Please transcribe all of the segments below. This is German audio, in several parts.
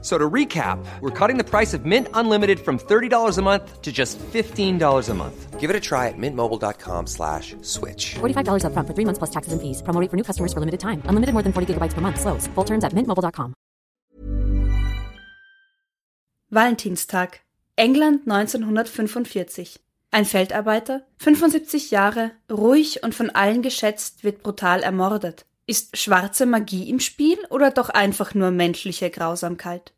So to recap, we're cutting the price of Mint Unlimited from $30 a month to just $15 a month. Give it a try at mintmobile.com slash switch. $45 upfront for three months plus taxes and fees. Promo rate for new customers for limited time. Unlimited more than 40 gigabytes per month. Slows. Full terms at mintmobile.com. Valentinstag, England 1945. Ein Feldarbeiter, 75 Jahre, ruhig und von allen geschätzt, wird brutal ermordet. Ist schwarze Magie im Spiel oder doch einfach nur menschliche Grausamkeit?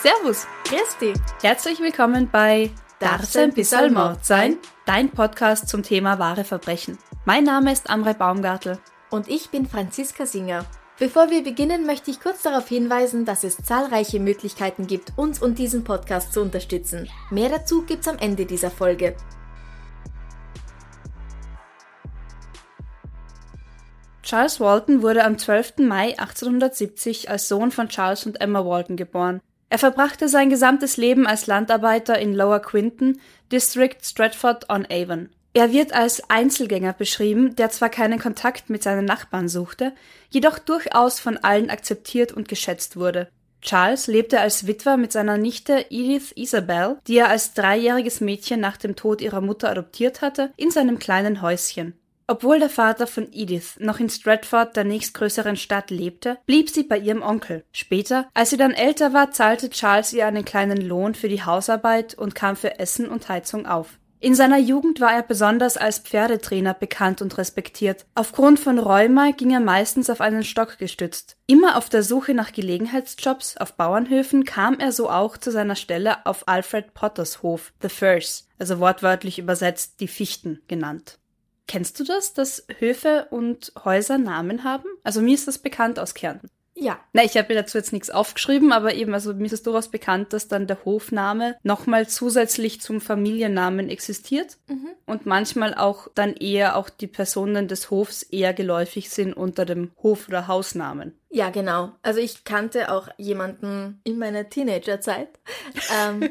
Servus, Christi. herzlich willkommen bei Darf's ein bisschen Mord sein? Dein Podcast zum Thema wahre Verbrechen. Mein Name ist Amrei Baumgartel. Und ich bin Franziska Singer. Bevor wir beginnen, möchte ich kurz darauf hinweisen, dass es zahlreiche Möglichkeiten gibt, uns und diesen Podcast zu unterstützen. Mehr dazu gibt's am Ende dieser Folge. Charles Walton wurde am 12. Mai 1870 als Sohn von Charles und Emma Walton geboren. Er verbrachte sein gesamtes Leben als Landarbeiter in Lower Quinton, District Stratford-on-Avon. Er wird als Einzelgänger beschrieben, der zwar keinen Kontakt mit seinen Nachbarn suchte, jedoch durchaus von allen akzeptiert und geschätzt wurde. Charles lebte als Witwer mit seiner Nichte Edith Isabel, die er als dreijähriges Mädchen nach dem Tod ihrer Mutter adoptiert hatte, in seinem kleinen Häuschen. Obwohl der Vater von Edith noch in Stratford, der nächstgrößeren Stadt, lebte, blieb sie bei ihrem Onkel. Später, als sie dann älter war, zahlte Charles ihr einen kleinen Lohn für die Hausarbeit und kam für Essen und Heizung auf. In seiner Jugend war er besonders als Pferdetrainer bekannt und respektiert. Aufgrund von Rheuma ging er meistens auf einen Stock gestützt. Immer auf der Suche nach Gelegenheitsjobs auf Bauernhöfen kam er so auch zu seiner Stelle auf Alfred Potters Hof, The Firs, also wortwörtlich übersetzt die Fichten genannt. Kennst du das, dass Höfe und Häuser Namen haben? Also mir ist das bekannt aus Kärnten. Ja, Na, ich habe mir dazu jetzt nichts aufgeschrieben, aber eben, also mir ist es durchaus bekannt, dass dann der Hofname nochmal zusätzlich zum Familiennamen existiert und manchmal auch dann eher auch die Personen des Hofs eher geläufig sind unter dem Hof- oder Hausnamen. ja, genau. Also ich kannte auch jemanden in meiner Teenagerzeit. ähm,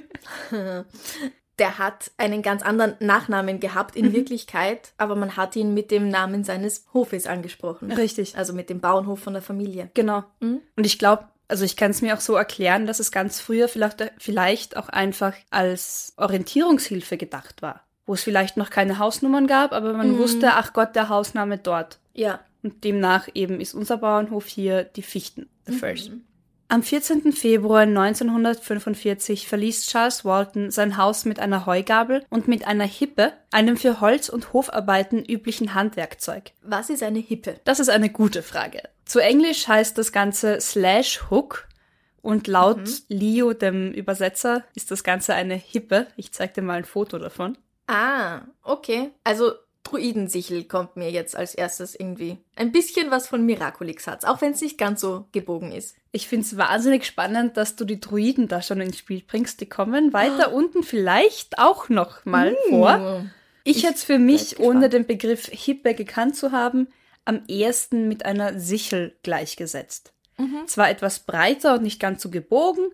der hat einen ganz anderen Nachnamen gehabt in Wirklichkeit, aber man hat ihn mit dem Namen seines Hofes angesprochen. Richtig. Also mit dem Bauernhof von der Familie. Genau. Und ich glaube, also ich kann es mir auch so erklären, dass es ganz früher vielleicht, vielleicht auch einfach als Orientierungshilfe gedacht war. Wo es vielleicht noch keine Hausnummern gab, aber man wusste, ach Gott, der Hausname dort. Ja, Und demnach eben ist unser Bauernhof hier die Fichten, the Firs. Am 14. Februar 1945 verließ Charles Walton sein Haus mit einer Heugabel und mit einer Hippe, einem für Holz- und Hofarbeiten üblichen Handwerkzeug. was ist eine Hippe? Das ist eine gute Frage. Zu Englisch heißt das Ganze Slash Hook und laut Leo, dem Übersetzer, ist das Ganze eine Hippe. Ich zeig dir mal ein Foto davon. Ah, okay. Also Druidensichel kommt mir jetzt als erstes irgendwie. Ein bisschen was von Miraculix hat, auch wenn es nicht ganz so gebogen ist. Ich find's wahnsinnig spannend, dass du die Druiden da schon ins Spiel bringst. Die kommen weiter unten vielleicht auch noch mal vor. Ich, Ich hätte für mich, ohne den Begriff Hippe gekannt zu haben, am ehesten mit einer Sichel gleichgesetzt. Zwar etwas breiter und nicht ganz so gebogen,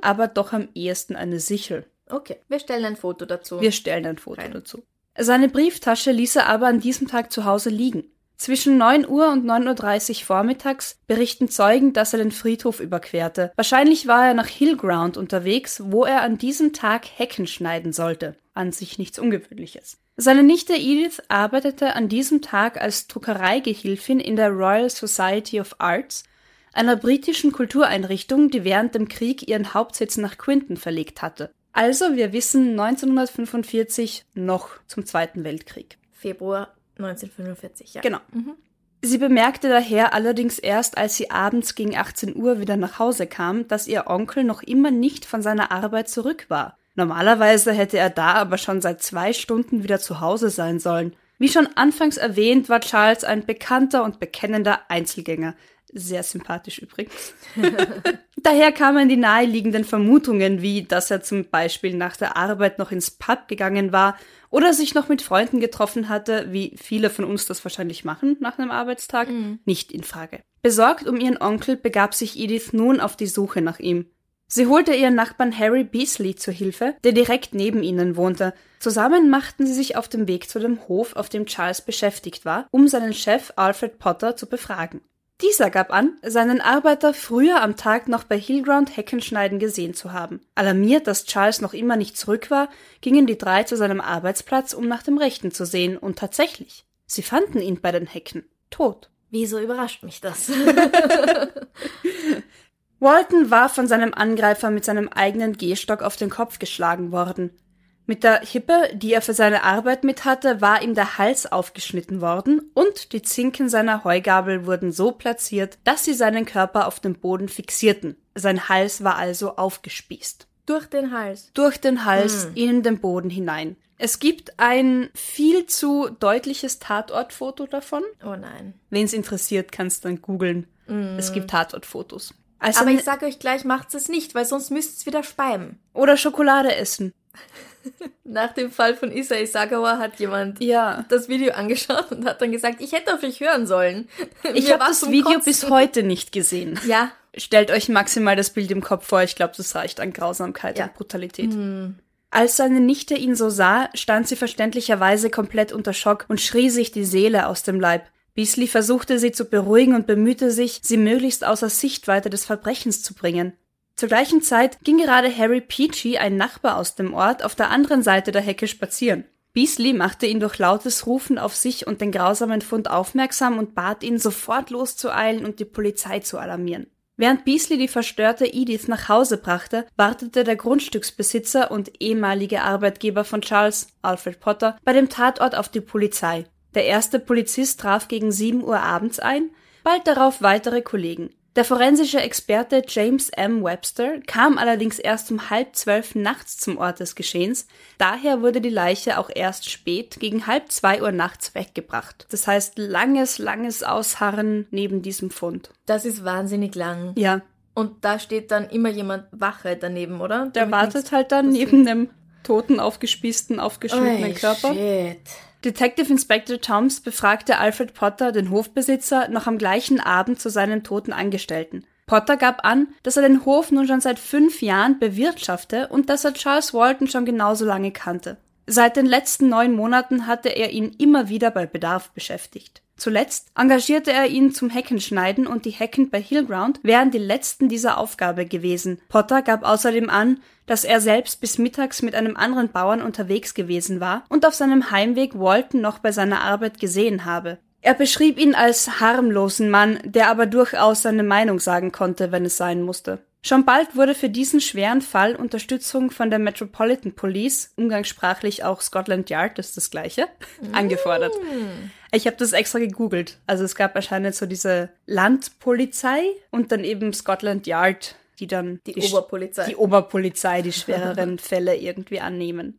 aber doch am ehesten eine Sichel. Okay, wir stellen ein Foto dazu. Wir stellen ein Foto Rein. dazu. Seine Brieftasche ließ er aber an diesem Tag zu Hause liegen. Zwischen 9 Uhr und 9.30 Uhr vormittags berichten Zeugen, dass er den Friedhof überquerte. Wahrscheinlich war er nach Hillground unterwegs, wo er an diesem Tag Hecken schneiden sollte. An sich nichts Ungewöhnliches. Seine Nichte Edith arbeitete an diesem Tag als Druckereigehilfin in der Royal Society of Arts, einer britischen Kultureinrichtung, die während dem Krieg ihren Hauptsitz nach Quinton verlegt hatte. Also, wir wissen 1945 noch zum Zweiten Weltkrieg. Februar 1945, ja. Genau. Sie bemerkte daher allerdings erst, als sie abends gegen 18 Uhr wieder nach Hause kam, dass ihr Onkel noch immer nicht von seiner Arbeit zurück war. Normalerweise hätte er da aber schon seit zwei Stunden wieder zu Hause sein sollen. Wie schon anfangs erwähnt, war Charles ein bekannter und bekennender Einzelgänger. Sehr sympathisch übrigens. Daher kamen die naheliegenden Vermutungen, wie dass er zum Beispiel nach der Arbeit noch ins Pub gegangen war oder sich noch mit Freunden getroffen hatte, wie viele von uns das wahrscheinlich machen nach einem Arbeitstag, nicht in Frage. Besorgt um ihren Onkel begab sich Edith nun auf die Suche nach ihm. Sie holte ihren Nachbarn Harry Beasley zur Hilfe, der direkt neben ihnen wohnte. Zusammen machten sie sich auf den Weg zu dem Hof, auf dem Charles beschäftigt war, um seinen Chef Alfred Potter zu befragen. Dieser gab an, seinen Arbeiter früher am Tag noch bei Hillground Heckenschneiden gesehen zu haben. Alarmiert, dass Charles noch immer nicht zurück war, gingen die drei zu seinem Arbeitsplatz, um nach dem Rechten zu sehen, und tatsächlich, sie fanden ihn bei den Hecken, tot. Wieso überrascht mich das? Walton war von seinem Angreifer mit seinem eigenen Gehstock auf den Kopf geschlagen worden. Mit der Hippe, die er für seine Arbeit mit hatte, war ihm der Hals aufgeschnitten worden und die Zinken seiner Heugabel wurden so platziert, dass sie seinen Körper auf dem Boden fixierten. Sein Hals war also aufgespießt. Durch den Hals. Durch den Hals in den Boden hinein. Es gibt ein viel zu deutliches Tatortfoto davon. Oh nein. Wen es interessiert, kannst dann googeln. Es gibt Tatortfotos. Also Aber ich sag euch gleich, macht's es nicht, weil sonst müsst's wieder speiben. oder Schokolade essen. Nach dem Fall von Isai Sagawa hat jemand Ja. das Video angeschaut und hat dann gesagt, ich hätte auf euch hören sollen. Ich habe das Video Kotzen. bis heute nicht gesehen. Ja, Stellt euch maximal das Bild im Kopf vor. Ich glaube, das reicht an Grausamkeit Ja. und Brutalität. Als seine Nichte ihn so sah, stand sie verständlicherweise komplett unter Schock und schrie sich die Seele aus dem Leib. Beasley versuchte sie zu beruhigen und bemühte sich, sie möglichst außer Sichtweite des Verbrechens zu bringen. Zur gleichen Zeit ging gerade Harry Peachy, ein Nachbar aus dem Ort, auf der anderen Seite der Hecke spazieren. Beasley machte ihn durch lautes Rufen auf sich und den grausamen Fund aufmerksam und bat ihn, sofort loszueilen und die Polizei zu alarmieren. Während Beasley die verstörte Edith nach Hause brachte, wartete der Grundstücksbesitzer und ehemalige Arbeitgeber von Charles, Alfred Potter, bei dem Tatort auf die Polizei. Der erste Polizist traf gegen 7 Uhr abends ein, bald darauf weitere Kollegen. Der forensische Experte James M. Webster kam allerdings erst um halb zwölf nachts zum Ort des Geschehens, daher wurde die Leiche auch erst spät gegen halb zwei Uhr nachts weggebracht. Das heißt langes, langes Ausharren neben diesem Fund. das ist wahnsinnig lang. Ja, Und da steht dann immer jemand Wache daneben, oder? der Damit wartet halt dann neben dem toten, aufgespießten, aufgeschnittenen nichts- Körper. Oi, Shit. Detective Inspector Toms befragte Alfred Potter, den Hofbesitzer, noch am gleichen Abend zu seinem toten Angestellten. Potter gab an, dass er den Hof nun schon seit fünf Jahren bewirtschafte und dass er Charles Walton schon genauso lange kannte. Seit den letzten neun Monaten hatte er ihn immer wieder bei Bedarf beschäftigt. Zuletzt engagierte er ihn zum Heckenschneiden und die Hecken bei Hillground wären die letzten dieser Aufgabe gewesen. Potter gab außerdem an, dass er selbst bis mittags mit einem anderen Bauern unterwegs gewesen war und auf seinem Heimweg Walton noch bei seiner Arbeit gesehen habe. Er beschrieb ihn als harmlosen Mann, der aber durchaus seine Meinung sagen konnte, wenn es sein musste. Schon bald wurde für diesen schweren Fall Unterstützung von der Metropolitan Police, umgangssprachlich auch Scotland Yard, ist das gleiche, angefordert. Ich habe das extra gegoogelt. Also es gab anscheinend so diese Landpolizei und dann eben Scotland Yard, die dann Die sch- Oberpolizei. die Oberpolizei die schwereren Fälle irgendwie annehmen.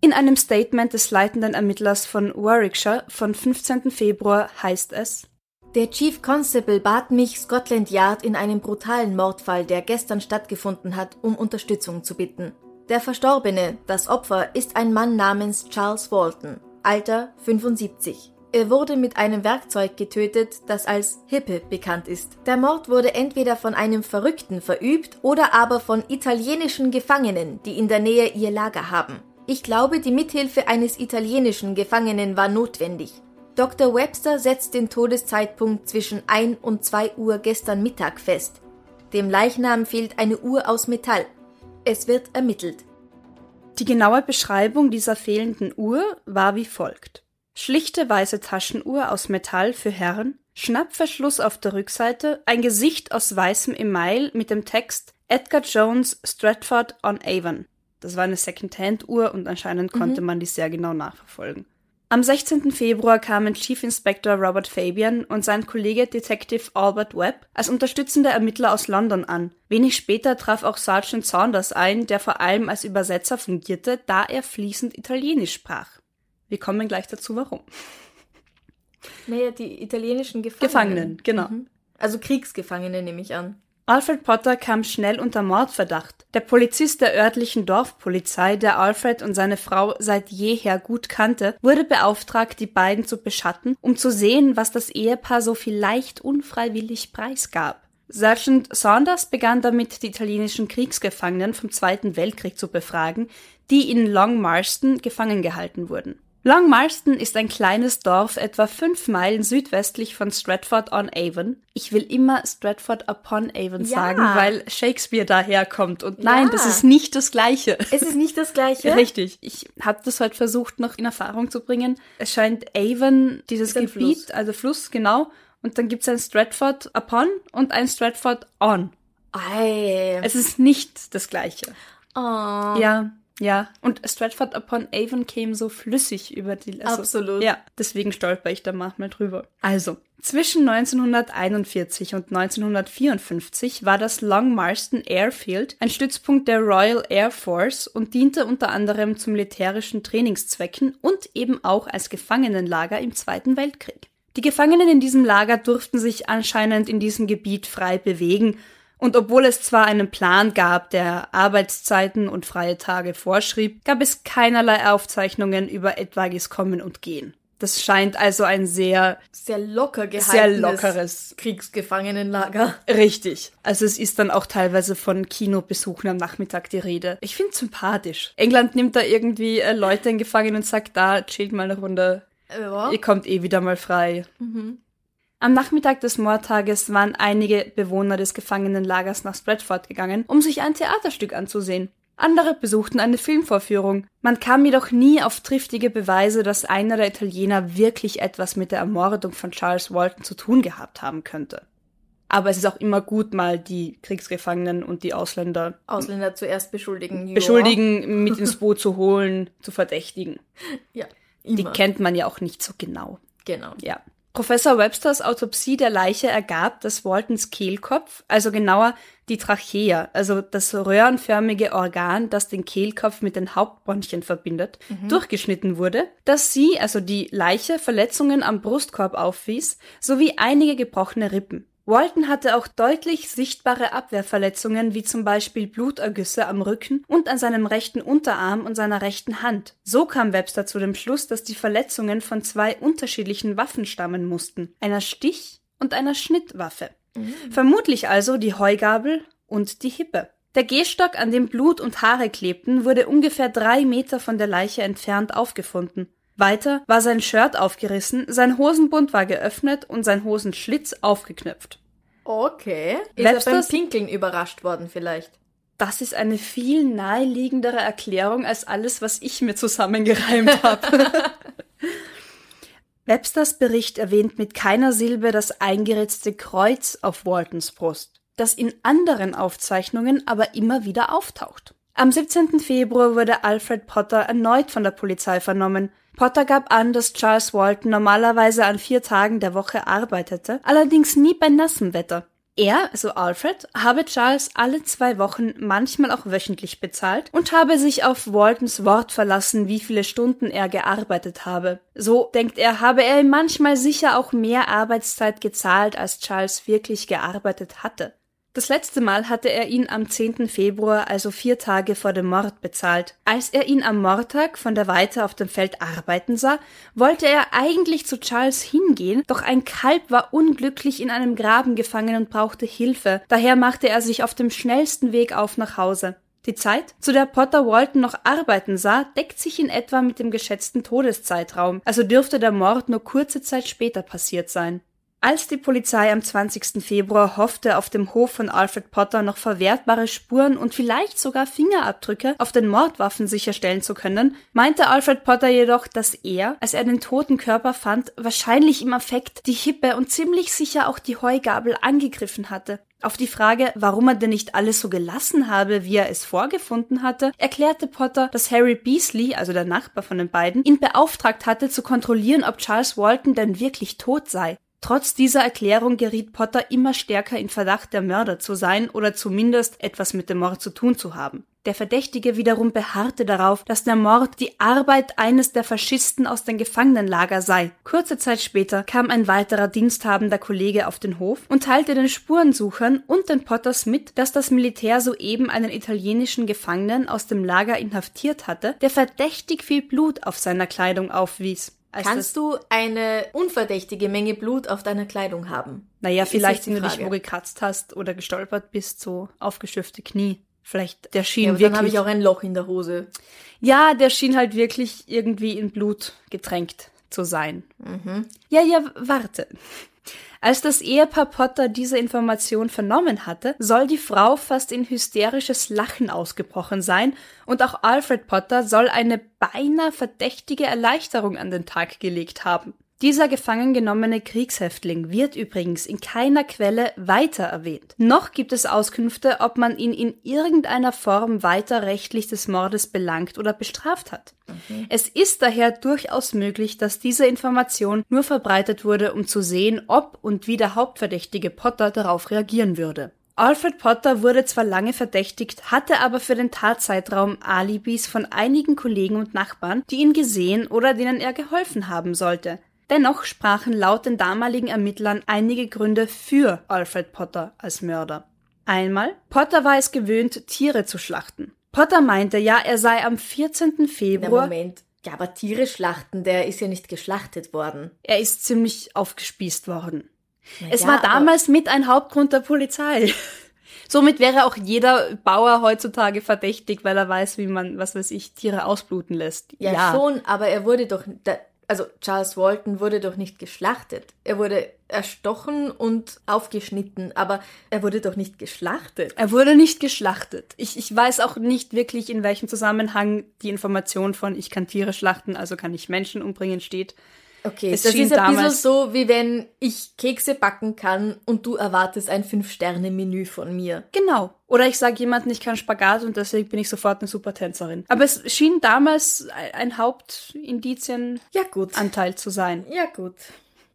In einem Statement des leitenden Ermittlers von Warwickshire von 15. Februar heißt es, Der Chief Constable bat mich, Scotland Yard in einem brutalen Mordfall, der gestern stattgefunden hat, um Unterstützung zu bitten. Der Verstorbene, das Opfer, ist ein Mann namens Charles Walton, Alter 75. Er wurde mit einem Werkzeug getötet, das als Hippe bekannt ist. Der Mord wurde entweder von einem Verrückten verübt oder aber von italienischen Gefangenen, die in der Nähe ihr Lager haben. Ich glaube, die Mithilfe eines italienischen Gefangenen war notwendig. Dr. Webster setzt den Todeszeitpunkt zwischen 1 und 2 Uhr gestern Mittag fest. Dem Leichnam fehlt eine Uhr aus Metall. Es wird ermittelt. Die genaue Beschreibung dieser fehlenden Uhr war wie folgt. Schlichte weiße Taschenuhr aus Metall für Herren, Schnappverschluss auf der Rückseite, ein Gesicht aus weißem Email mit dem Text Edgar Jones Stratford on Avon. Das war eine Second-Hand-Uhr und anscheinend konnte man die sehr genau nachverfolgen. Am 16. Februar kamen Chief Inspector Robert Fabian und sein Kollege Detective Albert Webb als unterstützende Ermittler aus London an. Wenig später traf auch Sergeant Saunders ein, der vor allem als Übersetzer fungierte, da er fließend Italienisch sprach. Wir kommen gleich dazu, warum. Naja, die italienischen Gefangenen. Gefangenen, genau. Also Kriegsgefangene nehme ich an. Alfred Potter kam schnell unter Mordverdacht. Der Polizist der örtlichen Dorfpolizei, der Alfred und seine Frau seit jeher gut kannte, wurde beauftragt, die beiden zu beschatten, um zu sehen, was das Ehepaar so vielleicht unfreiwillig preisgab. Sergeant Saunders begann damit, die italienischen Kriegsgefangenen vom Zweiten Weltkrieg zu befragen, die in Long Marston gefangen gehalten wurden. Long Marston ist ein kleines Dorf etwa fünf Meilen südwestlich von Stratford-on-Avon. Ich will immer Stratford-upon-Avon Ja. sagen, weil Shakespeare daherkommt. Und nein, Ja. das ist nicht das Gleiche. Es ist nicht das gleiche. Richtig. Ich habe das heute versucht, noch in Erfahrung zu bringen. Es scheint Avon, dieses Gebiet, Fluss. also Fluss, genau. Und dann gibt es ein Stratford upon und ein Stratford on. Ei. Es ist nicht das Gleiche. Oh. Ja, ja. Und Stratford upon Avon käme so flüssig über die. also- Absolut. Ja, deswegen stolper ich da manchmal drüber. Also, zwischen 1941 und 1954 war das Long Marston Airfield ein Stützpunkt der Royal Air Force und diente unter anderem zu militärischen Trainingszwecken und eben auch als Gefangenenlager im Zweiten Weltkrieg. Die Gefangenen in diesem Lager durften sich anscheinend in diesem Gebiet frei bewegen und obwohl es zwar einen Plan gab, der Arbeitszeiten und freie Tage vorschrieb, gab es keinerlei Aufzeichnungen über etwaiges Kommen und Gehen. Das scheint also ein sehr Sehr locker gehaltenes Sehr lockeres. Kriegsgefangenenlager. richtig. Also es ist dann auch teilweise von Kinobesuchen am Nachmittag die Rede. Ich finde sympathisch. England nimmt da irgendwie äh, Leute in Gefangen und sagt, da chillt mal eine Runde, Ja. ihr kommt eh wieder mal frei. Am Nachmittag des Mordtages waren einige Bewohner des Gefangenenlagers nach Stratford gegangen, um sich ein Theaterstück anzusehen. Andere besuchten eine Filmvorführung. Man kam jedoch nie auf triftige Beweise, dass einer der Italiener wirklich etwas mit der Ermordung von Charles Walton zu tun gehabt haben könnte. Aber es ist auch immer gut, mal die Kriegsgefangenen und die Ausländer Ausländer zuerst beschuldigen. Ja. beschuldigen, mit ins Boot zu holen, zu verdächtigen. Ja. Die Immer. kennt man ja auch nicht so genau. Genau. Ja. Professor Websters Autopsie der Leiche ergab, dass Waltons Kehlkopf, also genauer die Trachea, also das röhrenförmige Organ, das den Kehlkopf mit den Hauptbronchien verbindet, durchgeschnitten wurde, dass sie, also die Leiche, Verletzungen am Brustkorb aufwies, sowie einige gebrochene Rippen. Walton hatte auch deutlich sichtbare Abwehrverletzungen, wie zum Beispiel Blutergüsse am Rücken und an seinem rechten Unterarm und seiner rechten Hand. So kam Webster zu dem Schluss, dass die Verletzungen von zwei unterschiedlichen Waffen stammen mussten, einer Stich- und einer Schnittwaffe. Vermutlich also die Heugabel und die Hippe. Der Gehstock, an dem Blut und Haare klebten, wurde ungefähr drei Meter von der Leiche entfernt aufgefunden. Weiter war sein Shirt aufgerissen, sein Hosenbund war geöffnet und sein Hosenschlitz aufgeknöpft. Okay. Ist er beim Websters- Pinkeln überrascht worden vielleicht? Das ist eine viel naheliegendere Erklärung als alles, was ich mir zusammengereimt habe. Websters Bericht erwähnt mit keiner Silbe das eingeritzte Kreuz auf Waltons Brust, das in anderen Aufzeichnungen aber immer wieder auftaucht. Am 17. Februar wurde Alfred Potter erneut von der Polizei vernommen. Potter gab an, dass Charles Walton normalerweise an vier Tagen der Woche arbeitete, allerdings nie bei nassem Wetter. Er, also Alfred, habe Charles alle zwei Wochen, manchmal auch wöchentlich bezahlt und habe sich auf Waltons Wort verlassen, wie viele Stunden er gearbeitet habe. So, denkt er, habe er ihm manchmal sicher auch mehr Arbeitszeit gezahlt, als Charles wirklich gearbeitet hatte. Das letzte Mal hatte er ihn am 10. Februar, also vier Tage vor dem Mord, bezahlt. Als er ihn am Mordtag von der Weite auf dem Feld arbeiten sah, wollte er eigentlich zu Charles hingehen, doch ein Kalb war unglücklich in einem Graben gefangen und brauchte Hilfe. Daher machte er sich auf dem schnellsten Weg auf nach Hause. Die Zeit, zu der Potter Walton noch arbeiten sah, deckt sich in etwa mit dem geschätzten Todeszeitraum, also dürfte der Mord nur kurze Zeit später passiert sein. Als die Polizei am 20. Februar hoffte, auf dem Hof von Alfred Potter noch verwertbare Spuren und vielleicht sogar Fingerabdrücke auf den Mordwaffen sicherstellen zu können, meinte Alfred Potter jedoch, dass er, als er den toten Körper fand, wahrscheinlich im Affekt die Hippe und ziemlich sicher auch die Heugabel angegriffen hatte. Auf die Frage, warum er denn nicht alles so gelassen habe, wie er es vorgefunden hatte, erklärte Potter, dass Harry Beasley, also der Nachbar von den beiden, ihn beauftragt hatte, zu kontrollieren, ob Charles Walton denn wirklich tot sei. Trotz dieser Erklärung geriet Potter immer stärker in Verdacht, der Mörder zu sein oder zumindest etwas mit dem Mord zu tun zu haben. Der Verdächtige wiederum beharrte darauf, dass der Mord die Arbeit eines der Faschisten aus dem Gefangenenlager sei. Kurze Zeit später kam ein weiterer diensthabender Kollege auf den Hof und teilte den Spurensuchern und den Potters mit, dass das Militär soeben einen italienischen Gefangenen aus dem Lager inhaftiert hatte, der verdächtig viel Blut auf seiner Kleidung aufwies. Kannst du eine unverdächtige Menge Blut auf deiner Kleidung haben? Naja, vielleicht, wenn du dich wo gekratzt hast oder gestolpert bist, so aufgeschürfte Knie. Vielleicht, der schien Ja, aber wirklich. dann habe ich auch ein Loch in der Hose. ja, der schien halt wirklich irgendwie in Blut getränkt zu sein. Mhm. Ja, ja, warte. Als das Ehepaar Potter diese Information vernommen hatte, soll die Frau fast in hysterisches Lachen ausgebrochen sein und auch Alfred Potter soll eine beinahe verdächtige Erleichterung an den Tag gelegt haben. Dieser gefangen genommene Kriegshäftling wird übrigens in keiner Quelle weiter erwähnt. Noch gibt es Auskünfte, ob man ihn in irgendeiner Form weiter rechtlich des Mordes belangt oder bestraft hat. Es ist daher durchaus möglich, dass diese Information nur verbreitet wurde, um zu sehen, ob und wie der Hauptverdächtige Potter darauf reagieren würde. Alfred Potter wurde zwar lange verdächtigt, hatte aber für den Tatzeitraum Alibis von einigen Kollegen und Nachbarn, die ihn gesehen oder denen er geholfen haben sollte. Dennoch sprachen laut den damaligen Ermittlern einige Gründe für Alfred Potter als Mörder. Einmal, Potter war es gewöhnt, Tiere zu schlachten. Potter meinte ja, er sei am 14. Na, Februar. Moment. Ja, aber Tiere schlachten, der ist ja nicht geschlachtet worden. Er ist ziemlich aufgespießt worden. Na Es ja, war damals mit ein Hauptgrund der Polizei. Somit wäre auch jeder Bauer heutzutage verdächtig, weil er weiß, wie man, was weiß ich, Tiere ausbluten lässt. Ja, schon, aber er wurde doch, also Charles Walton wurde doch nicht geschlachtet. Er wurde erstochen und aufgeschnitten, aber er wurde doch nicht geschlachtet. Er wurde nicht geschlachtet. Ich, ich weiß auch nicht wirklich, in welchem Zusammenhang die Information von ich kann Tiere schlachten, also kann ich Menschen umbringen steht. Okay, Es das ist ein bisschen so, wie wenn ich Kekse backen kann und du erwartest ein Fünf-Sterne-Menü von mir. Genau. Oder ich sage jemandem, ich kann Spagat und deswegen bin ich sofort eine super Tänzerin. Aber es schien damals ein- Hauptindizienanteil Ja, gut. zu sein. Ja, gut.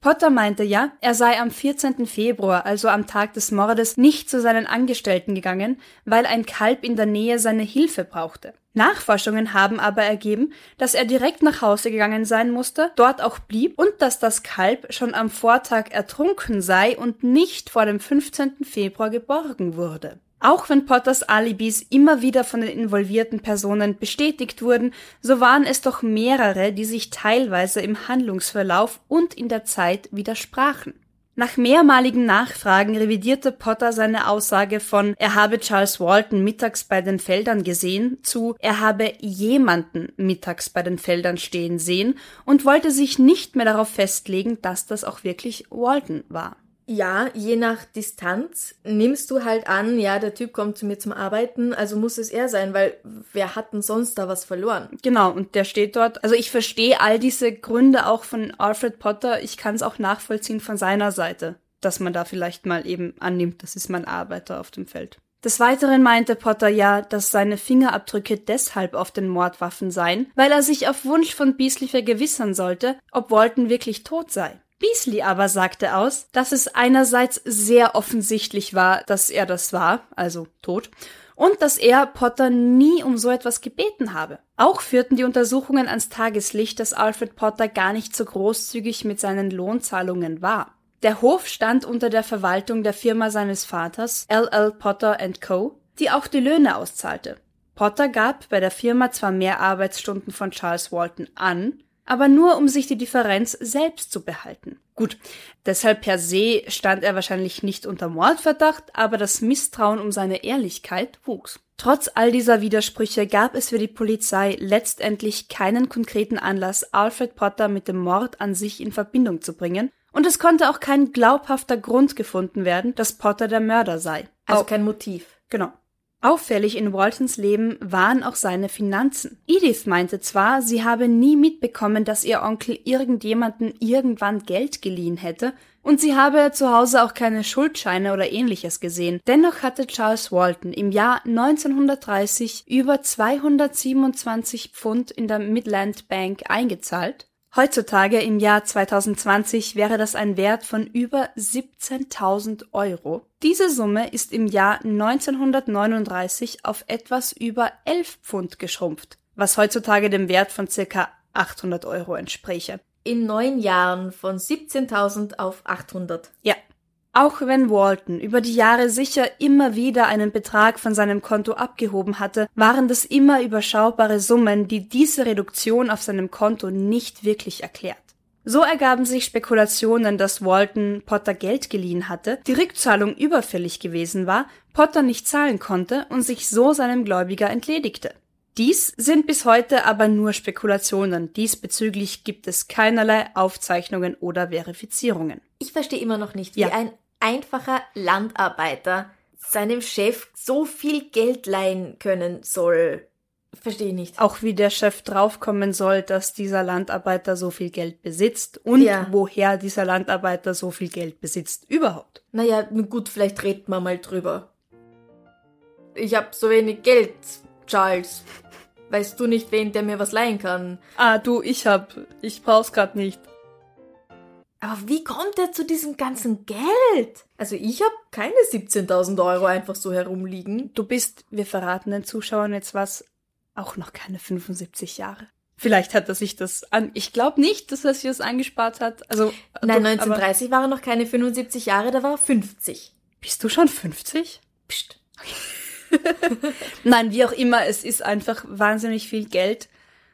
Potter meinte ja, er sei am 14. Februar, also am Tag des Mordes, nicht zu seinen Angestellten gegangen, weil ein Kalb in der Nähe seine Hilfe brauchte. Nachforschungen haben aber ergeben, dass er direkt nach Hause gegangen sein musste, dort auch blieb und dass das Kalb schon am Vortag ertrunken sei und nicht vor dem 15. Februar geborgen wurde. Auch wenn Potters Alibis immer wieder von den involvierten Personen bestätigt wurden, so waren es doch mehrere, die sich teilweise im Handlungsverlauf und in der Zeit widersprachen. Nach mehrmaligen Nachfragen revidierte Potter seine Aussage von er habe Charles Walton mittags bei den Feldern gesehen zu er habe jemanden mittags bei den Feldern stehen sehen und wollte sich nicht mehr darauf festlegen, dass das auch wirklich Walton war. Ja, je nach Distanz nimmst du halt an, ja, der Typ kommt zu mir zum Arbeiten, also muss es er sein, weil wer hat denn sonst da was verloren? Genau, und der steht dort. Also ich verstehe all diese Gründe auch von Alfred Potter. Ich kann es auch nachvollziehen von seiner Seite, dass man da vielleicht mal eben annimmt, das ist mein Arbeiter auf dem Feld. Des Weiteren meinte Potter ja, dass seine Fingerabdrücke deshalb auf den Mordwaffen seien, weil er sich auf Wunsch von Beasley vergewissern sollte, ob Walton wirklich tot sei. Beasley aber sagte aus, dass es einerseits sehr offensichtlich war, dass er das war, also tot, und dass er Potter nie um so etwas gebeten habe. Auch führten die Untersuchungen ans Tageslicht, dass Alfred Potter gar nicht so großzügig mit seinen Lohnzahlungen war. Der Hof stand unter der Verwaltung der Firma seines Vaters, L.L. Potter Co., die auch die Löhne auszahlte. Potter gab bei der Firma zwar mehr Arbeitsstunden von Charles Walton an, aber nur um sich die Differenz selbst zu behalten. Gut, deshalb per se stand er wahrscheinlich nicht unter Mordverdacht, aber das Misstrauen um seine Ehrlichkeit wuchs. Trotz all dieser Widersprüche gab es für die Polizei letztendlich keinen konkreten Anlass, Alfred Potter mit dem Mord an sich in Verbindung zu bringen, und es konnte auch kein glaubhafter Grund gefunden werden, dass Potter der Mörder sei. Also Auch- kein Motiv. Genau. Auffällig in Waltons Leben waren auch seine Finanzen. Edith meinte zwar, sie habe nie mitbekommen, dass ihr Onkel irgendjemanden irgendwann Geld geliehen hätte, und sie habe zu Hause auch keine Schuldscheine oder ähnliches gesehen. Dennoch hatte Charles Walton im Jahr 1930 über 227 Pfund in der Midland Bank eingezahlt, Heutzutage im Jahr 2020 wäre das ein Wert von über 17.000 Euro. Diese Summe ist im Jahr 1939 auf etwas über 11 Pfund geschrumpft, was heutzutage dem Wert von circa 800 Euro entspräche. In neun Jahren von 17.000 auf 800. Ja. Auch wenn Walton über die Jahre sicher immer wieder einen Betrag von seinem Konto abgehoben hatte, waren das immer überschaubare Summen, die diese Reduktion auf seinem Konto nicht wirklich erklärt. So ergaben sich Spekulationen, dass Walton Potter Geld geliehen hatte, die Rückzahlung überfällig gewesen war, Potter nicht zahlen konnte und sich so seinem Gläubiger entledigte. Dies sind bis heute aber nur Spekulationen. Diesbezüglich gibt es keinerlei Aufzeichnungen oder Verifizierungen. Ich verstehe immer noch nicht, wie Ja. ein einfacher Landarbeiter seinem Chef so viel Geld leihen können soll. Verstehe ich nicht. Auch wie der Chef draufkommen soll, dass dieser Landarbeiter so viel Geld besitzt und Ja. woher dieser Landarbeiter so viel Geld besitzt überhaupt. Naja, gut, vielleicht reden wir mal drüber. Ich hab so wenig Geld, Charles. Weißt du nicht, wen, der mir was leihen kann? Ah, du, ich hab, ich brauch's grad nicht. Aber wie kommt er zu diesem ganzen Geld? Also ich hab keine 17.000 Euro einfach so herumliegen. Du bist, wir verraten den Zuschauern jetzt was, auch noch keine 75 Jahre. Vielleicht hat er sich das an. Ich glaube nicht, dass er sich das angespart hat. Also Nein, doch, 1930 waren noch keine 75 Jahre, da war er 50. Aber bist du schon 50? Psst. Nein, wie auch immer, es ist einfach wahnsinnig viel Geld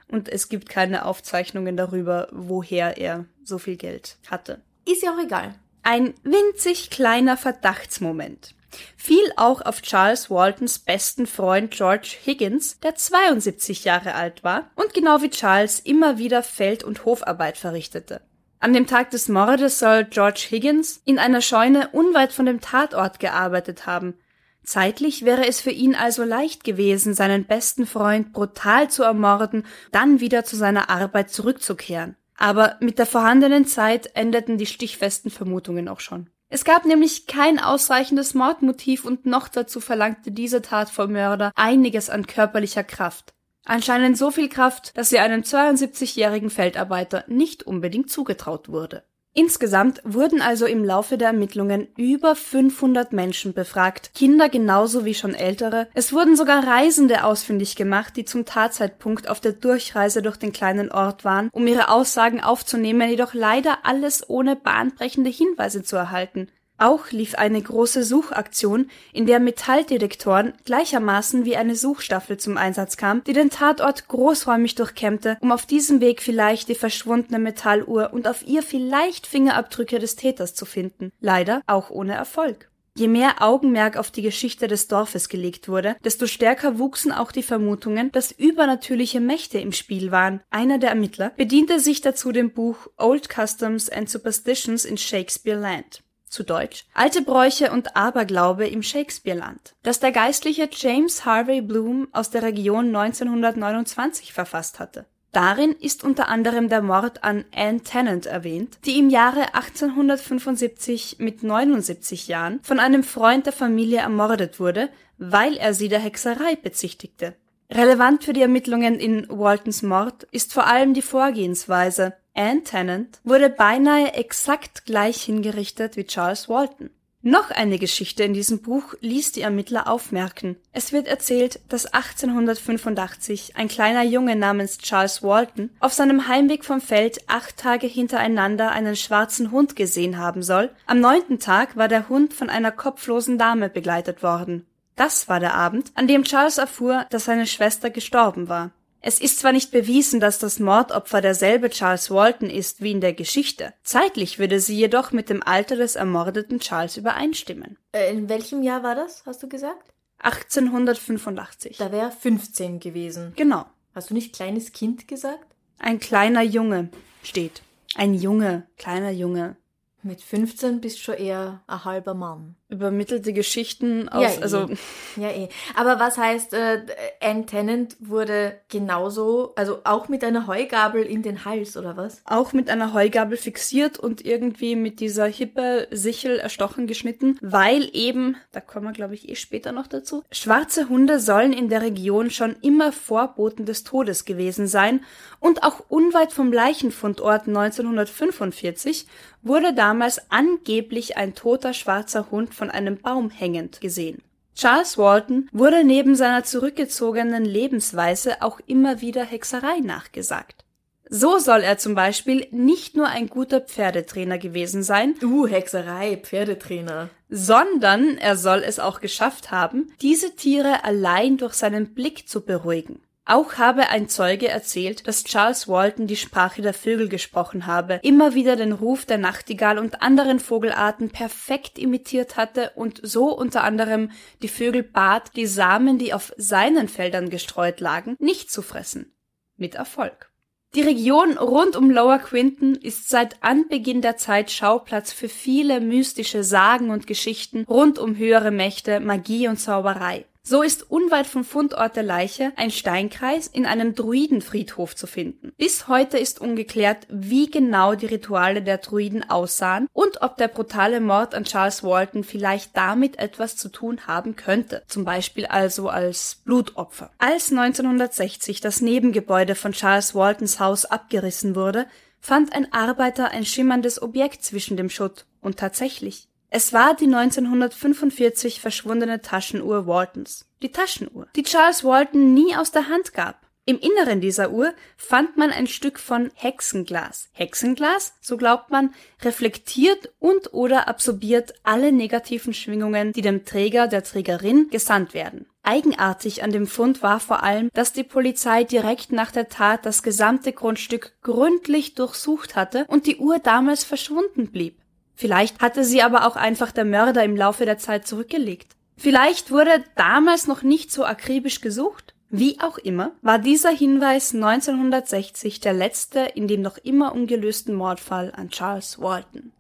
und es gibt keine Aufzeichnungen darüber, woher er so viel Geld hatte. Ist ja auch egal. Ein winzig kleiner Verdachtsmoment fiel auch auf Charles Waltons besten Freund George Higgins, der 72 Jahre alt war und genau wie Charles immer wieder Feld- und Hofarbeit verrichtete. An dem Tag des Mordes soll George Higgins in einer Scheune unweit von dem Tatort gearbeitet haben. Zeitlich wäre es für ihn also leicht gewesen, seinen besten Freund brutal zu ermorden, dann wieder zu seiner Arbeit zurückzukehren. Aber mit der vorhandenen Zeit endeten die stichfesten Vermutungen auch schon. Es gab nämlich kein ausreichendes Mordmotiv und noch dazu verlangte diese Tat vom Mörder einiges an körperlicher Kraft. Anscheinend so viel Kraft, dass sie einem 72-jährigen Feldarbeiter nicht unbedingt zugetraut wurde. Insgesamt wurden also im Laufe der Ermittlungen über 500 Menschen befragt, Kinder genauso wie schon ältere. Es wurden sogar Reisende ausfindig gemacht, die zum Tatzeitpunkt auf der Durchreise durch den kleinen Ort waren, um ihre Aussagen aufzunehmen, jedoch leider alles ohne bahnbrechende Hinweise zu erhalten. Auch lief eine große Suchaktion, in der Metalldetektoren gleichermaßen wie eine Suchstaffel zum Einsatz kam, die den Tatort großräumig durchkämmte, um auf diesem Weg vielleicht die verschwundene Metalluhr und auf ihr vielleicht Fingerabdrücke des Täters zu finden. Leider auch ohne Erfolg. Je mehr Augenmerk auf die Geschichte des Dorfes gelegt wurde, desto stärker wuchsen auch die Vermutungen, dass übernatürliche Mächte im Spiel waren. Einer der Ermittler bediente sich dazu dem Buch Old Customs and Superstitions in Shakespeare Land zu Deutsch, alte Bräuche und Aberglaube im Shakespeare-Land, das der geistliche James Harvey Bloom aus der Region 1929 verfasst hatte. Darin ist unter anderem der Mord an Anne Tennant erwähnt, die im Jahre 1875 mit 79 Jahren von einem Freund der Familie ermordet wurde, weil er sie der Hexerei bezichtigte. Relevant für die Ermittlungen in Waltons Mord ist vor allem die Vorgehensweise. Anne Tennant wurde beinahe exakt gleich hingerichtet wie Charles Walton. Noch eine Geschichte in diesem Buch ließ die Ermittler aufmerken. Es wird erzählt, dass 1885 ein kleiner Junge namens Charles Walton auf seinem Heimweg vom Feld acht Tage hintereinander einen schwarzen Hund gesehen haben soll. Am neunten Tag war der Hund von einer kopflosen Dame begleitet worden. Das war der Abend, an dem Charles erfuhr, dass seine Schwester gestorben war. Es ist zwar nicht bewiesen, dass das Mordopfer derselbe Charles Walton ist wie in der Geschichte. Zeitlich würde sie jedoch mit dem Alter des ermordeten Charles übereinstimmen. Äh, in welchem Jahr war das, hast du gesagt? 1885. Da wäre 15 gewesen. Genau. Hast du nicht kleines Kind gesagt? Ein kleiner Junge steht. Ein Junge, kleiner Junge. Mit 15 bist schon eher ein halber Mann. Übermittelte Geschichten aus, ja, eh. also Ja, eh. Aber was heißt, äh, Anne Tennant wurde genauso, also auch mit einer Heugabel in den Hals, oder was? auch mit einer Heugabel fixiert und irgendwie mit dieser hippe Sichel erstochen geschnitten, weil eben, da kommen wir glaube ich eh später noch dazu, schwarze Hunde sollen in der Region schon immer Vorboten des Todes gewesen sein und auch unweit vom Leichenfundort 1945 wurde damals angeblich ein toter schwarzer Hund von einem Baum hängend gesehen. Charles Walton wurde neben seiner zurückgezogenen Lebensweise auch immer wieder Hexerei nachgesagt. So soll er zum Beispiel nicht nur ein guter Pferdetrainer gewesen sein, Uh, Hexerei, Pferdetrainer. sondern er soll es auch geschafft haben, diese Tiere allein durch seinen Blick zu beruhigen. Auch habe ein Zeuge erzählt, dass Charles Walton die Sprache der Vögel gesprochen habe, immer wieder den Ruf der Nachtigall und anderen Vogelarten perfekt imitiert hatte und so unter anderem die Vögel bat, die Samen, die auf seinen Feldern gestreut lagen, nicht zu fressen. Mit Erfolg. Die Region rund um Lower Quinton ist seit Anbeginn der Zeit Schauplatz für viele mystische Sagen und Geschichten rund um höhere Mächte, Magie und Zauberei. So ist unweit vom Fundort der Leiche ein Steinkreis in einem Druidenfriedhof zu finden. Bis heute ist ungeklärt, wie genau die Rituale der Druiden aussahen und ob der brutale Mord an Charles Walton vielleicht damit etwas zu tun haben könnte. Zum Beispiel also als Blutopfer. Als 1960 das Nebengebäude von Charles Waltons Haus abgerissen wurde, fand ein Arbeiter ein schimmerndes Objekt zwischen dem Schutt. Und tatsächlich, es war die 1945 verschwundene Taschenuhr Waltons. Die Taschenuhr, die Charles Walton nie aus der Hand gab. Im Inneren dieser Uhr fand man ein Stück von Hexenglas. Hexenglas, so glaubt man, reflektiert und oder absorbiert alle negativen Schwingungen, die dem Träger, der Trägerin gesandt werden. Eigenartig an dem Fund war vor allem, dass die Polizei direkt nach der Tat das gesamte Grundstück gründlich durchsucht hatte und die Uhr damals verschwunden blieb. Vielleicht hatte sie aber auch einfach der Mörder im Laufe der Zeit zurückgelegt. Vielleicht wurde damals noch nicht so akribisch gesucht. Wie auch immer, war dieser Hinweis 1960 der letzte in dem noch immer ungelösten Mordfall an Charles Walton.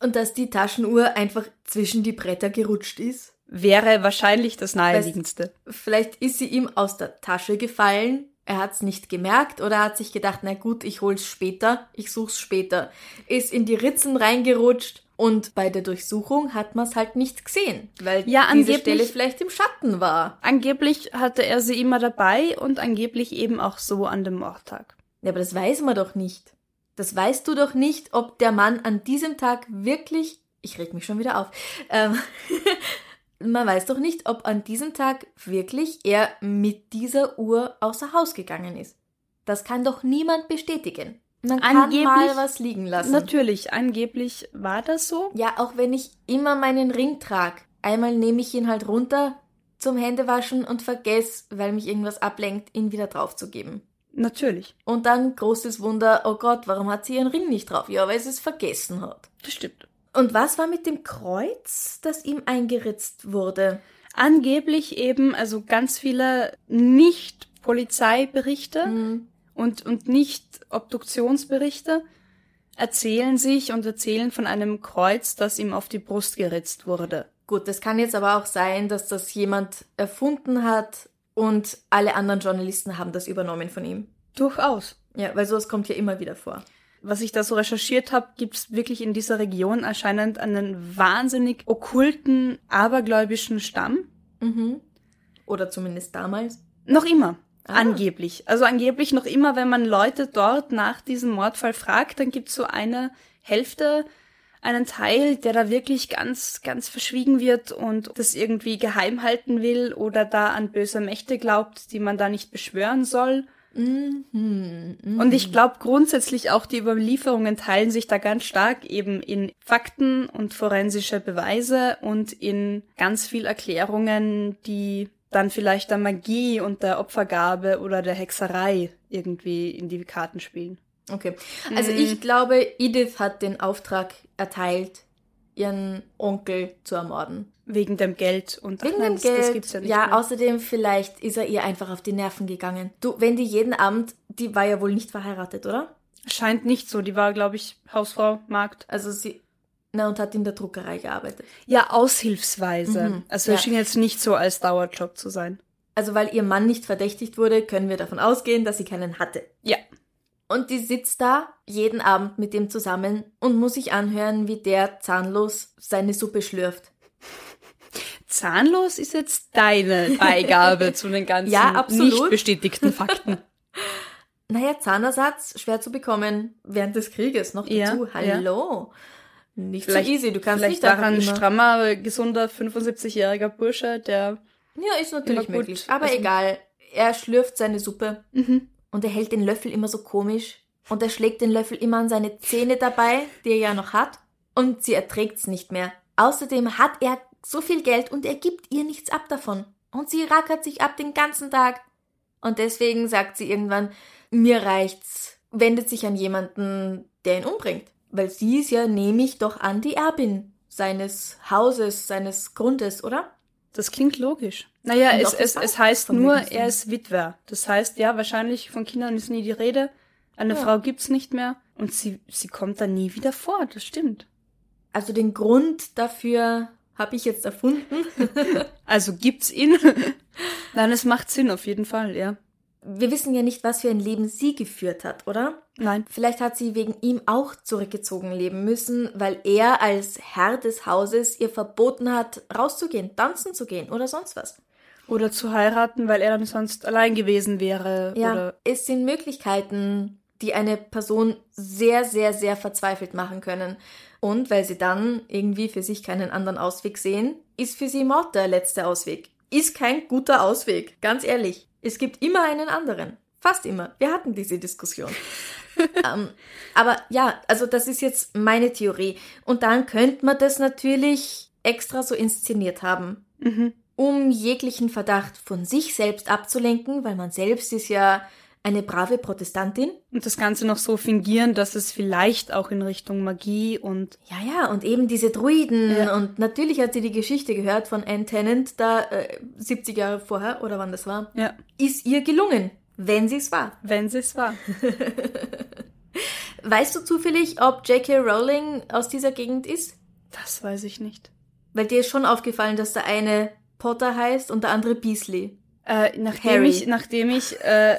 Und dass die Taschenuhr einfach zwischen die Bretter gerutscht ist. Wäre wahrscheinlich das naheliegendste. Vielleicht ist sie ihm aus der Tasche gefallen. Er hat's nicht gemerkt oder hat sich gedacht, na gut, ich hol's später, ich such's später. Ist in die Ritzen reingerutscht und bei der Durchsuchung hat man's halt nicht gesehen, weil Ja, diese Stelle vielleicht im Schatten war. Angeblich hatte er sie immer dabei und angeblich eben auch so an dem Mordtag. Ja, aber das weiß man doch nicht. Das weißt du doch nicht, ob der Mann an diesem Tag wirklich. Ich reg mich schon wieder auf. Ähm, man weiß doch nicht, ob an diesem Tag wirklich er mit dieser Uhr außer Haus gegangen ist. Das kann doch niemand bestätigen. Man kann Angeblich- mal was liegen lassen. Natürlich, angeblich war das so. Ja, auch wenn ich immer meinen Ring trage. Einmal nehme ich ihn halt runter zum Händewaschen und vergesse, weil mich irgendwas ablenkt, ihn wieder draufzugeben. Natürlich. Und dann großes Wunder, oh Gott, warum hat sie ihren Ring nicht drauf? Ja, weil sie es vergessen hat. Das stimmt. Und was war mit dem Kreuz, das ihm eingeritzt wurde? Angeblich eben, also ganz viele Nicht-Polizeiberichte Mhm. Und, und Nicht-Obduktionsberichte erzählen sich und erzählen von einem Kreuz, das ihm auf die Brust geritzt wurde. Gut, das kann jetzt aber auch sein, dass das jemand erfunden hat und alle anderen Journalisten haben das übernommen von ihm. Durchaus. Ja, weil sowas kommt ja immer wieder vor. Was ich da so recherchiert habe, gibt es wirklich in dieser Region anscheinend einen wahnsinnig okkulten, abergläubischen Stamm. Mhm. Oder zumindest damals. Noch immer. Ah. Angeblich. Also angeblich noch immer, wenn man Leute dort nach diesem Mordfall fragt, dann gibt's so eine Hälfte, einen Teil, der da wirklich ganz, ganz verschwiegen wird und das irgendwie geheim halten will oder da an böse Mächte glaubt, die man da nicht beschwören soll. Mhm. Und ich glaube grundsätzlich auch die Überlieferungen teilen sich da ganz stark eben in Fakten und forensische Beweise und in ganz viel Erklärungen, die dann vielleicht der Magie und der Opfergabe oder der Hexerei irgendwie in die Karten spielen. Okay. Also Mhm. ich glaube, Edith hat den Auftrag erteilt, ihren Onkel zu ermorden. Wegen dem Geld und Wegen nein, dem das, Geld. das ja nicht. mehr. außerdem vielleicht ist er ihr einfach auf die Nerven gegangen. Du, wenn die jeden Abend, die war ja wohl nicht verheiratet, oder? Scheint nicht so. Die war, glaube ich, Hausfrau, Magd. Also sie, Na, und hat in der Druckerei gearbeitet. Ja, aushilfsweise. Mhm, Also es ja. schien jetzt nicht so als Dauerjob zu sein. Also weil ihr Mann nicht verdächtigt wurde, können wir davon ausgehen, dass sie keinen hatte. Ja. Und die sitzt da jeden Abend mit dem zusammen und muss sich anhören, wie der zahnlos seine Suppe schlürft. Zahnlos ist jetzt deine Beigabe zu den ganzen Ja, absolut. nicht bestätigten Fakten. Naja, Zahnersatz, schwer zu bekommen während des Krieges noch Ja, dazu. Hallo. Nicht Vielleicht- so easy, du kannst Vielleicht nicht daran ein strammer, gesunder 75-jähriger Bursche, der Ja, ist natürlich möglich. Aber Also- egal, er schlürft seine Suppe Mhm. und er hält den Löffel immer so komisch und er schlägt den Löffel immer an seine Zähne dabei, die er ja noch hat, und sie erträgt's nicht mehr. Außerdem hat er so viel Geld und er gibt ihr nichts ab davon. Und sie rackert sich ab den ganzen Tag. Und deswegen sagt sie irgendwann, mir reicht's, wendet sich an jemanden, der ihn umbringt. Weil sie ist ja, nehme ich doch an, die Erbin seines Hauses, seines Grundes, oder? Das klingt logisch. Naja, es, es, es heißt nur, er ist Witwer. Das heißt, ja, wahrscheinlich von Kindern ist nie die Rede. Eine Ja. Frau gibt's nicht mehr. Und sie, sie kommt dann nie wieder vor. Das stimmt. Also den Grund dafür habe ich jetzt erfunden. Also gibt's ihn. Nein, es macht Sinn auf jeden Fall, ja. Wir wissen ja nicht, was für ein Leben sie geführt hat, oder? Nein. Vielleicht hat sie wegen ihm auch zurückgezogen leben müssen, weil er als Herr des Hauses ihr verboten hat, rauszugehen, tanzen zu gehen oder sonst was. Oder zu heiraten, weil er dann sonst allein gewesen wäre. Ja, Oder es sind Möglichkeiten, die eine Person sehr, sehr, sehr verzweifelt machen können. Und weil sie dann irgendwie für sich keinen anderen Ausweg sehen, ist für sie Mord der letzte Ausweg. Ist kein guter Ausweg, ganz ehrlich. Es gibt immer einen anderen. Fast immer. Wir hatten diese Diskussion. ähm, aber ja, also das ist jetzt meine Theorie. Und dann könnte man das natürlich extra so inszeniert haben um jeglichen Verdacht von sich selbst abzulenken, weil man selbst ist ja eine brave Protestantin. und das Ganze noch so fingieren, dass es vielleicht auch in Richtung Magie und Ja, ja, und eben diese Druiden. Ja. Und natürlich hat sie die Geschichte gehört von Anne Tennant, da äh, 70 Jahre vorher, oder wann das war. ja, Ist ihr gelungen, wenn sie es war. wenn sie es war. Weißt du zufällig, ob J.K. Rowling aus dieser Gegend ist? Das weiß ich nicht. Weil dir ist schon aufgefallen, dass der eine Potter heißt und der andere Beasley. Äh, nachdem Harry. ich, nachdem ich äh,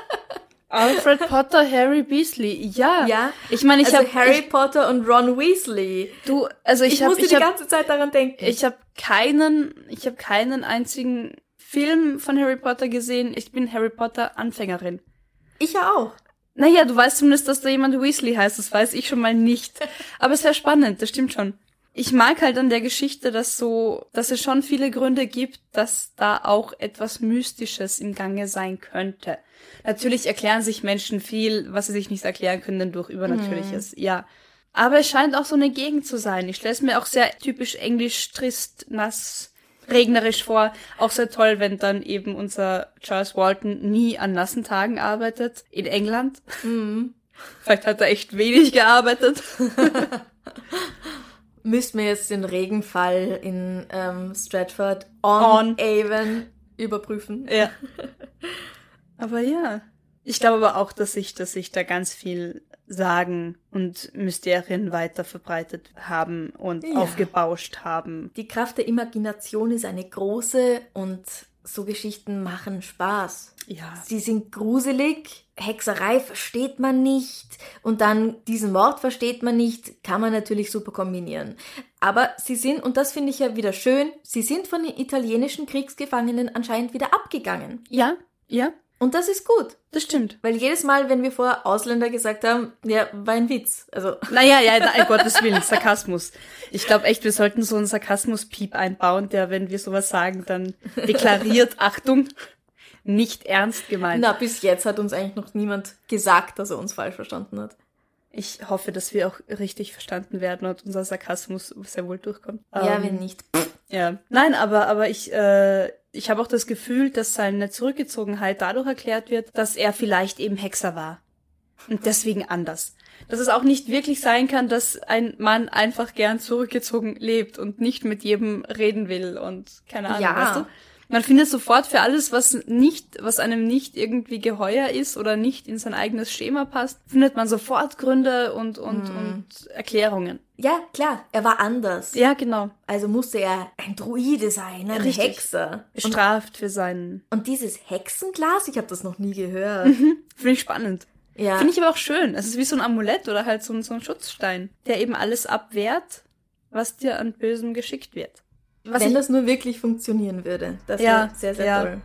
Alfred Potter, Harry Beasley, ja. Ja, Ich meine, ich also habe Harry Potter und Ron Weasley. du, also ich, Ich, habe musste ich die habe ganze Zeit daran denken. ich habe keinen, ich habe keinen einzigen Film von Harry Potter gesehen. Ich bin Harry Potter Anfängerin. ich ja auch. Naja, du weißt zumindest, dass da jemand Weasley heißt. Das weiß ich schon mal nicht. Aber sehr spannend, das stimmt schon. Ich mag halt an der Geschichte, dass so, dass es schon viele Gründe gibt, dass da auch etwas Mystisches im Gange sein könnte. Natürlich erklären sich Menschen viel, was sie sich nicht erklären können durch Übernatürliches, ja. Aber es scheint auch so eine Gegend zu sein. Ich stelle es mir auch sehr typisch englisch, trist, nass, regnerisch vor. Auch sehr toll, wenn dann eben unser Charles Walton nie an nassen Tagen arbeitet in England. Vielleicht hat er echt wenig gearbeitet. Müssten wir jetzt den Regenfall in ähm, Stratford on, On. Avon überprüfen. Ja. Aber ja. Ich glaube aber auch, dass sich, dass sich da ganz viel Sagen und Mysterien weiter verbreitet haben und Ja. aufgebauscht haben. Die Kraft der Imagination ist eine große und so Geschichten machen Spaß. Ja. Sie sind gruselig, Hexerei versteht man nicht und dann diesen Mord versteht man nicht, kann man natürlich super kombinieren. Aber sie sind, und das finde ich ja wieder schön, sie sind von den italienischen Kriegsgefangenen anscheinend wieder abgegangen. Ja, ja, Und das ist gut. das stimmt. Weil jedes Mal, wenn wir vorher Ausländer gesagt haben, ja, war ein Witz. Also, Naja, ja, um Gottes Willen, Sarkasmus. Ich glaube echt, wir sollten so einen Sarkasmus-Piep einbauen, der, wenn wir sowas sagen, dann deklariert, Achtung, nicht ernst gemeint. na, bis jetzt hat uns eigentlich noch niemand gesagt, dass er uns falsch verstanden hat. Ich hoffe, dass wir auch richtig verstanden werden und unser Sarkasmus sehr wohl durchkommt. ja, Ähm, wenn nicht. Ja. Nein, aber, aber ich, äh, ich habe auch das Gefühl, dass seine Zurückgezogenheit dadurch erklärt wird, dass er vielleicht eben Hexer war. Und deswegen anders. Dass es auch nicht wirklich sein kann, dass ein Mann einfach gern zurückgezogen lebt und nicht mit jedem reden will und keine Ahnung, Ja. weißt du? Man findet sofort für alles, was nicht, was einem nicht irgendwie geheuer ist oder nicht in sein eigenes Schema passt, findet man sofort Gründe und, und, Mhm. und Erklärungen. Ja, klar, er war anders. Ja, genau. Also musste er ein Druide sein, ein Richtig. Hexer. Und, Bestraft für seinen. und dieses Hexenglas, ich habe das noch nie gehört. Finde ich spannend. Ja. Finde ich aber auch schön. Es ist wie so ein Amulett oder halt so ein, so ein Schutzstein, der eben alles abwehrt, was dir an Bösem geschickt wird. Was Wenn ich, das nur wirklich funktionieren würde. Das Ja, wäre sehr, sehr ja. toll.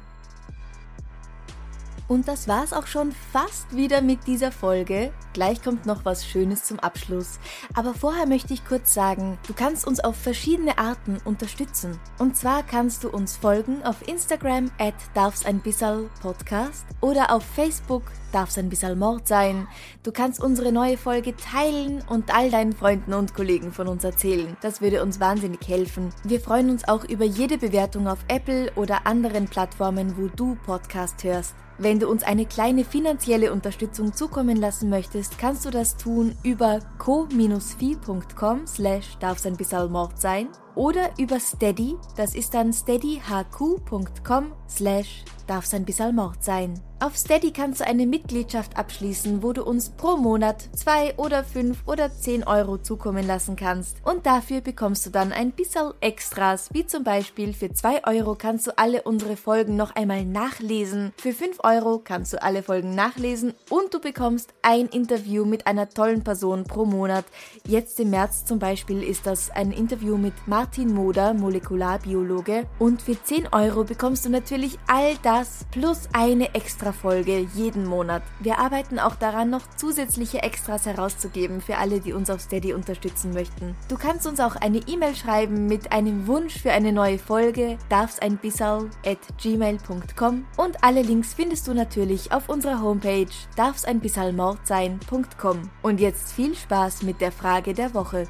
Und das war's auch schon fast wieder mit dieser Folge. Gleich kommt noch was Schönes zum Abschluss. Aber vorher möchte ich kurz sagen, du kannst uns auf verschiedene Arten unterstützen. Und zwar kannst du uns folgen auf Instagram at darf's ein bissal Podcast oder auf Facebook darf's ein bissal Mord sein. Du kannst unsere neue Folge teilen und all deinen Freunden und Kollegen von uns erzählen. Das würde uns wahnsinnig helfen. Wir freuen uns auch über jede Bewertung auf Apple oder anderen Plattformen, wo du Podcast hörst. Wenn du uns eine kleine finanzielle Unterstützung zukommen lassen möchtest, kannst du das tun über co-fi.com slash darf's ein bisschen Mord sein oder über Steady, das ist dann steadyhq.com slash darf's ein bisschen Mord sein. Auf Steady kannst du eine Mitgliedschaft abschließen, wo du uns pro Monat zwei oder fünf oder zehn Euro zukommen lassen kannst. Und dafür bekommst du dann ein bisschen Extras, wie zum Beispiel für zwei Euro kannst du alle unsere Folgen noch einmal nachlesen. Für fünf Euro kannst du alle Folgen nachlesen und du bekommst ein Interview mit einer tollen Person pro Monat. Jetzt im März zum Beispiel ist das ein Interview mit Martin Moder, Molekularbiologe. Und für 10 Euro bekommst du natürlich all das plus eine extra Folge jeden Monat. Wir arbeiten auch daran, noch zusätzliche Extras herauszugeben für alle, die uns auf Steady unterstützen möchten. Du kannst uns auch eine E-Mail schreiben mit einem Wunsch für eine neue Folge, darf's ein bissal at gmail.com und alle Links findest du natürlich auf unserer Homepage darf's ein bissal Mord sein.com. Und jetzt viel Spaß mit der Frage der Woche.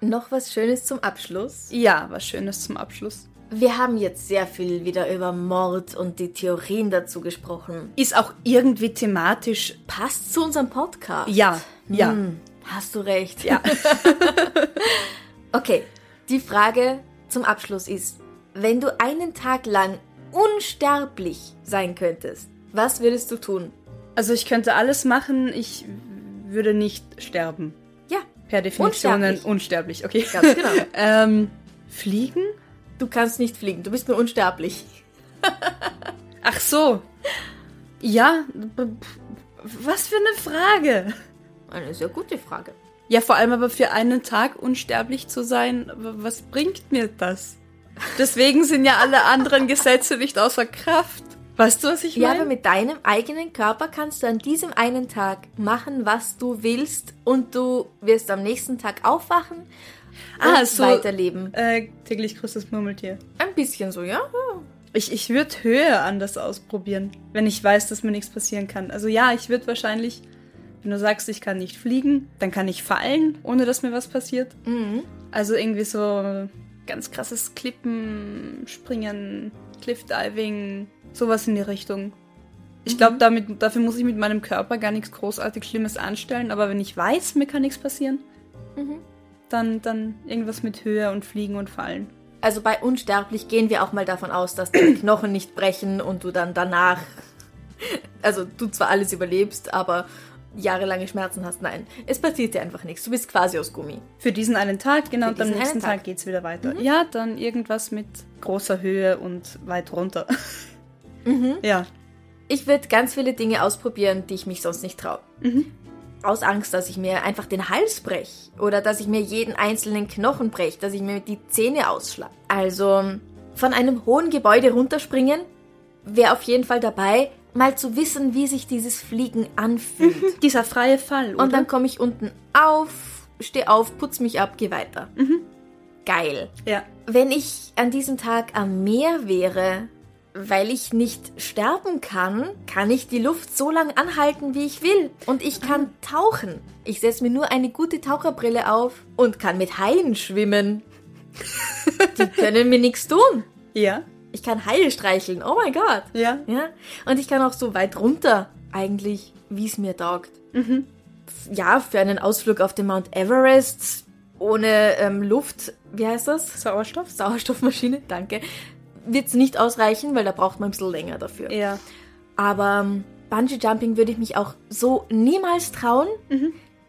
Noch was Schönes zum Abschluss. ja, was Schönes zum Abschluss. Wir haben jetzt sehr viel wieder über Mord und die Theorien dazu gesprochen. Ist auch irgendwie thematisch. Passt zu unserem Podcast. Ja, ja. Hm, hast du recht. Ja. Okay, die Frage zum Abschluss ist, wenn du einen Tag lang unsterblich sein könntest, was würdest du tun? Also ich könnte alles machen, ich würde nicht sterben. Per Definition Unsterblich. unsterblich. Okay. Ganz genau. ähm, fliegen? du kannst nicht fliegen, du bist nur unsterblich. Ach so. Ja, was für eine Frage. Eine sehr gute Frage. Ja, vor allem aber für einen Tag unsterblich zu sein, was bringt mir das? Deswegen sind ja alle anderen Gesetze nicht außer Kraft. Weißt du, was ich Ja, meine? aber mit deinem eigenen Körper kannst du an diesem einen Tag machen, was du willst und du wirst am nächsten Tag aufwachen Ah, und so- weiterleben. äh, täglich grüßtes Murmeltier. Ein bisschen so, ja? ja. Ich, ich würde Höhe anders ausprobieren, wenn ich weiß, dass mir nichts passieren kann. Also ja, ich würde wahrscheinlich, wenn du sagst, ich kann nicht fliegen, dann kann ich fallen, ohne dass mir was passiert. Also irgendwie so ganz krasses Klippen, Springen, Cliffdiving, sowas in die Richtung. Ich glaube, damit dafür muss ich mit meinem Körper gar nichts großartig Schlimmes anstellen, aber wenn ich weiß, mir kann nichts passieren, dann, dann irgendwas mit Höhe und Fliegen und Fallen. Also bei unsterblich gehen wir auch mal davon aus, dass deine Knochen nicht brechen und du dann danach, also du zwar alles überlebst, aber jahrelange Schmerzen hast. Nein, es passiert dir einfach nichts. Du bist quasi aus Gummi. Für diesen einen Tag, genau, und am nächsten Tag. Tag geht's wieder weiter. Ja, dann irgendwas mit großer Höhe und weit runter. Ja. Ich würde ganz viele Dinge ausprobieren, die ich mich sonst nicht traue. Aus Angst, dass ich mir einfach den Hals brech oder dass ich mir jeden einzelnen Knochen brech, dass ich mir die Zähne ausschlag. Also von einem hohen Gebäude runterspringen wäre auf jeden Fall dabei, mal zu wissen, wie sich dieses Fliegen anfühlt. Dieser freie Fall, oder? Und dann komme ich unten auf, stehe auf, putz mich ab, geh weiter. Geil. ja. Wenn ich an diesem Tag am Meer wäre, weil ich nicht sterben kann, kann ich die Luft so lang anhalten, wie ich will. Und ich kann tauchen. Ich setze mir nur eine gute Taucherbrille auf und kann mit Haien schwimmen. Die können mir nichts tun. Ja. Ich kann Haie streicheln. Oh mein Gott. Ja. Ja. Und ich kann auch so weit runter, eigentlich, wie es mir taugt. Ja, für einen Ausflug auf den Mount Everest ohne ähm, Luft, wie heißt das? Sauerstoff? Sauerstoffmaschine, danke. Wird es nicht ausreichen, weil da braucht man ein bisschen länger dafür. Ja. Aber ähm, Bungee Jumping würde ich mich auch so niemals trauen.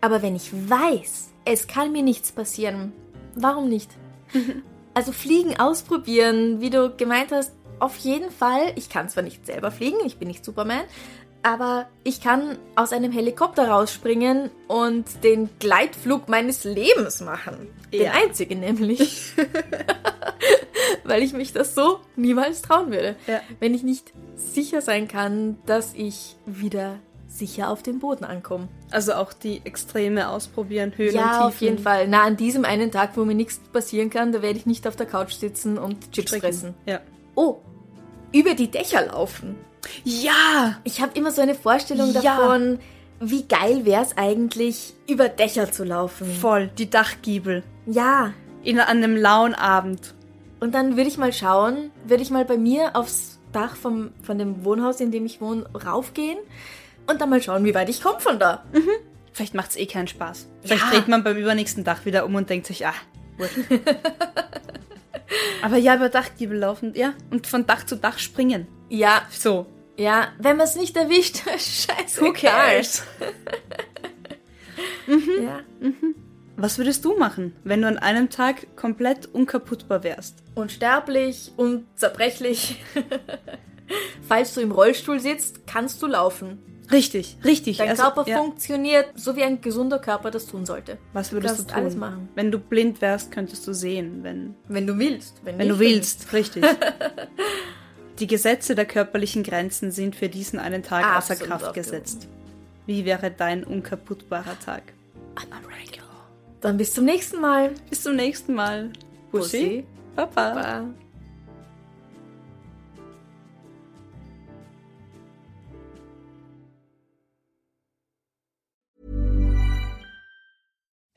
Aber wenn ich weiß, es kann mir nichts passieren, warum nicht? Also Fliegen ausprobieren, wie du gemeint hast, auf jeden Fall. Ich kann zwar nicht selber fliegen, ich bin nicht Superman, aber ich kann aus einem Helikopter rausspringen und den Gleitflug meines Lebens machen. Den Ja. einzigen nämlich. Weil ich mich das so niemals trauen würde. Ja. Wenn ich nicht sicher sein kann, dass ich wieder sicher auf dem Boden ankomme. Also auch die Extreme ausprobieren, Höhen und Ja, Tiefen. auf jeden Fall. Na, an diesem einen Tag, wo mir nichts passieren kann, da werde ich nicht auf der Couch sitzen und Chips Stricken. fressen. Ja. Oh, über die Dächer laufen. Ja! Ich habe immer so eine Vorstellung Ja. davon, wie geil wäre es eigentlich, über Dächer zu laufen. Voll, die Dachgiebel. Ja. In, an einem lauen Abend. Und dann würde ich mal schauen, würde ich mal bei mir aufs Dach vom, von dem Wohnhaus, in dem ich wohne, raufgehen und dann mal schauen, wie weit ich komme von da. Vielleicht macht's eh keinen Spaß. Vielleicht Ja. dreht man beim übernächsten Dach wieder um und denkt sich, ah. Aber ja, über Dachgiebel laufen, ja. Und von Dach zu Dach springen. Ja, So. ja, wenn man es nicht erwischt, scheiße. Who cares? Ja. Was würdest du machen, wenn du an einem Tag komplett unkaputtbar wärst? Unsterblich, unzerbrechlich. Falls du im Rollstuhl sitzt, kannst du laufen. Richtig, richtig. Dein Also, Körper ja. funktioniert, so wie ein gesunder Körper das tun sollte. Was würdest kannst du tun? alles machen. Wenn du blind wärst, könntest du sehen, wenn, Wenn du willst. Wenn, wenn du willst. Richtig. Die Gesetze der körperlichen Grenzen sind für diesen einen Tag außer Absolut Kraft aufgehoben. gesetzt. Wie wäre dein unkaputtbarer Tag? Dann. Dann bis zum nächsten Mal. Bis zum nächsten Mal. Bussi. Bussi. Papa. Bye.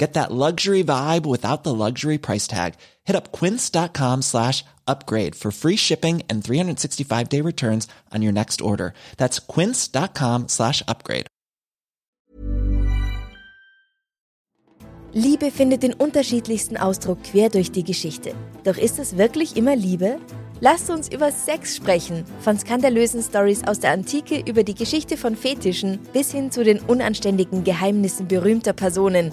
Get that luxury vibe without the luxury price tag. Hit up quince.com slash upgrade for free shipping and 365 day returns on your next order. That's quince.com slash upgrade. Liebe findet den unterschiedlichsten Ausdruck quer durch die Geschichte. Doch ist es wirklich immer Liebe? Lasst uns über Sex sprechen. Von skandalösen Stories aus der Antike über die Geschichte von Fetischen bis hin zu den unanständigen Geheimnissen berühmter Personen.